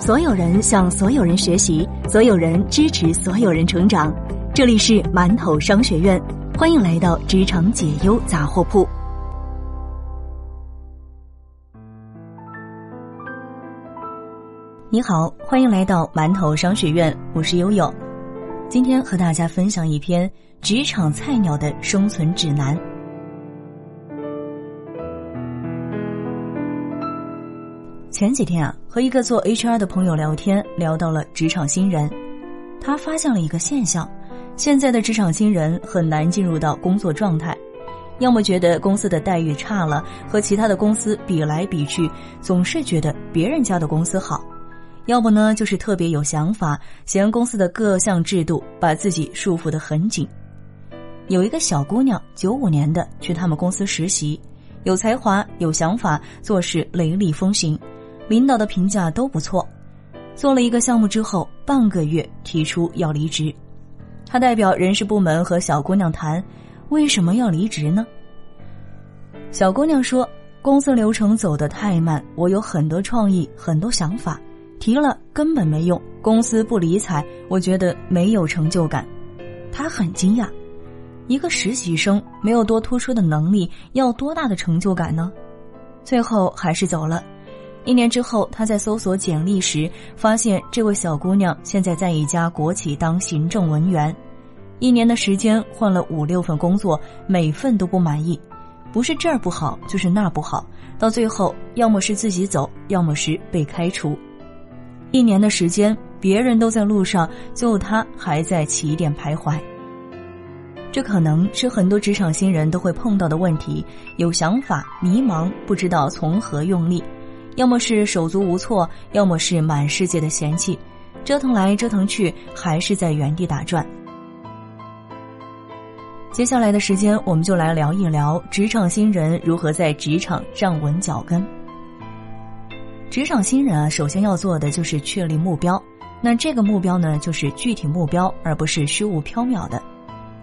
所有人向所有人学习，所有人支持所有人成长。这里是馒头商学院，欢迎来到职场解忧杂货铺。你好，欢迎来到馒头商学院，我是悠悠。今天和大家分享一篇职场菜鸟的生存指南。前几天啊，和一个做 HR 的朋友聊天，聊到了职场新人，他发现了一个现象：现在的职场新人很难进入到工作状态，要么觉得公司的待遇差了，和其他的公司比来比去，总是觉得别人家的公司好；要不呢，就是特别有想法，嫌公司的各项制度把自己束缚得很紧。有一个小姑娘，九五年的，去他们公司实习，有才华，有想法，做事雷厉风行。领导的评价都不错，做了一个项目之后，半个月提出要离职。他代表人事部门和小姑娘谈，为什么要离职呢？小姑娘说：“公司流程走得太慢，我有很多创意，很多想法，提了根本没用，公司不理睬，我觉得没有成就感。”她很惊讶，一个实习生没有多突出的能力，要多大的成就感呢？最后还是走了。一年之后，他在搜索简历时发现，这位小姑娘现在在一家国企当行政文员。一年的时间换了五六份工作，每份都不满意，不是这儿不好，就是那不好，到最后要么是自己走，要么是被开除。一年的时间，别人都在路上，就他还在起点徘徊。这可能是很多职场新人都会碰到的问题：有想法，迷茫，不知道从何用力。要么是手足无措，要么是满世界的嫌弃，折腾来折腾去，还是在原地打转。接下来的时间，我们就来聊一聊职场新人如何在职场站稳脚跟。职场新人啊，首先要做的就是确立目标。那这个目标呢，就是具体目标，而不是虚无缥缈的。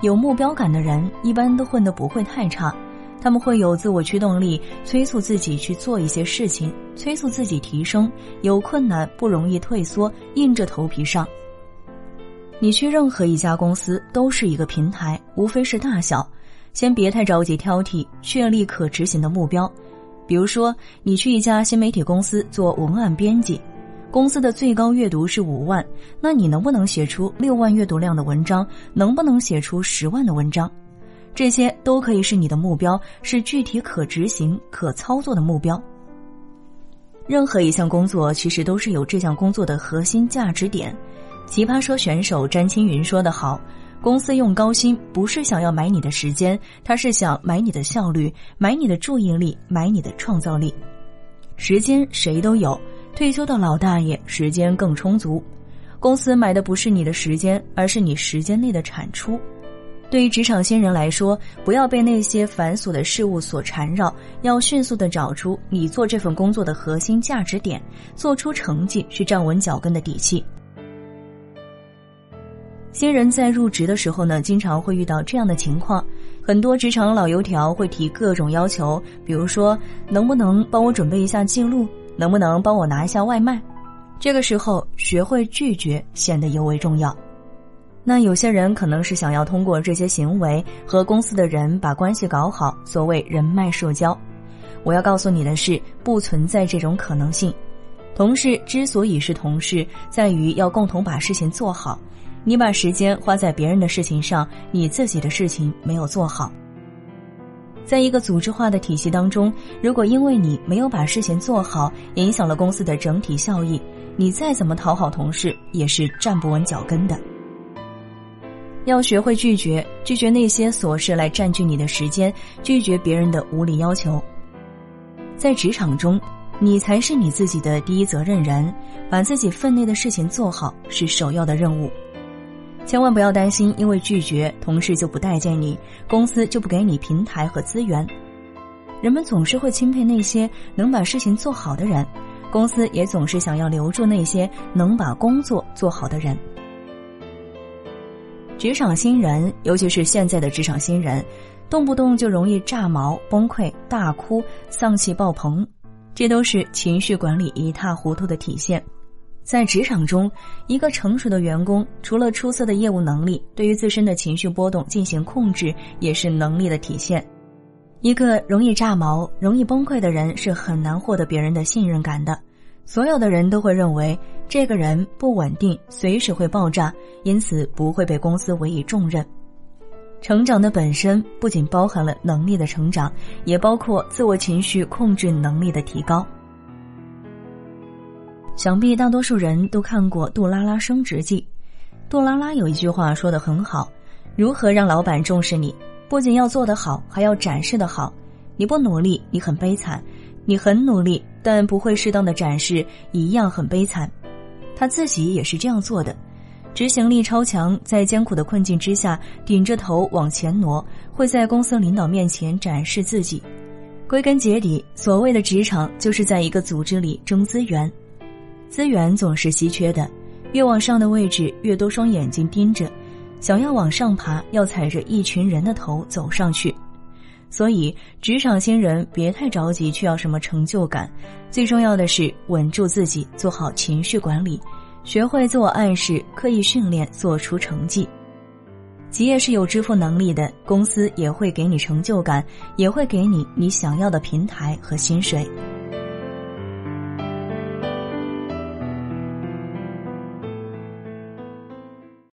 有目标感的人，一般都混得不会太差。他们会有自我驱动力，催促自己去做一些事情，催促自己提升。有困难不容易退缩，硬着头皮上。你去任何一家公司都是一个平台，无非是大小。先别太着急挑剔，确立可执行的目标。比如说，你去一家新媒体公司做文案编辑，公司的最高阅读是五万，那你能不能写出六万阅读量的文章？能不能写出十万的文章？这些都可以是你的目标，是具体可执行、可操作的目标。任何一项工作其实都是有这项工作的核心价值点。奇葩说选手詹青云说得好：“公司用高薪不是想要买你的时间，他是想买你的效率，买你的注意力，买你的创造力。时间谁都有，退休的老大爷时间更充足。公司买的不是你的时间，而是你时间内的产出。”对于职场新人来说，不要被那些繁琐的事物所缠绕，要迅速的找出你做这份工作的核心价值点，做出成绩是站稳脚跟的底气。新人在入职的时候呢，经常会遇到这样的情况，很多职场老油条会提各种要求，比如说能不能帮我准备一下记录，能不能帮我拿一下外卖，这个时候学会拒绝显得尤为重要。那有些人可能是想要通过这些行为和公司的人把关系搞好，所谓人脉社交。我要告诉你的是，不存在这种可能性。同事之所以是同事，在于要共同把事情做好。你把时间花在别人的事情上，你自己的事情没有做好。在一个组织化的体系当中，如果因为你没有把事情做好，影响了公司的整体效益，你再怎么讨好同事，也是站不稳脚跟的。要学会拒绝，拒绝那些琐事来占据你的时间，拒绝别人的无理要求。在职场中，你才是你自己的第一责任人，把自己分内的事情做好是首要的任务。千万不要担心，因为拒绝，同事就不待见你，公司就不给你平台和资源。人们总是会钦佩那些能把事情做好的人，公司也总是想要留住那些能把工作做好的人。职场新人，尤其是现在的职场新人，动不动就容易炸毛、崩溃、大哭、丧气爆棚，这都是情绪管理一塌糊涂的体现。在职场中，一个成熟的员工除了出色的业务能力，对于自身的情绪波动进行控制也是能力的体现。一个容易炸毛、容易崩溃的人是很难获得别人的信任感的。所有的人都会认为这个人不稳定，随时会爆炸，因此不会被公司委以重任。成长的本身不仅包含了能力的成长，也包括自我情绪控制能力的提高。想必大多数人都看过《杜拉拉升职记》，杜拉拉有一句话说的很好：“如何让老板重视你？不仅要做得好，还要展示的好。你不努力，你很悲惨；你很努力，但不会适当的展示，一样很悲惨。”他自己也是这样做的，执行力超强，在艰苦的困境之下，顶着头往前挪，会在公司领导面前展示自己。归根结底，所谓的职场，就是在一个组织里争资源。资源总是稀缺的，越往上的位置越多双眼睛盯着，想要往上爬，要踩着一群人的头走上去。所以，职场新人别太着急去要什么成就感，最重要的是稳住自己，做好情绪管理，学会自我暗示，刻意训练，做出成绩。企业是有支付能力的，公司也会给你成就感，也会给你你想要的平台和薪水。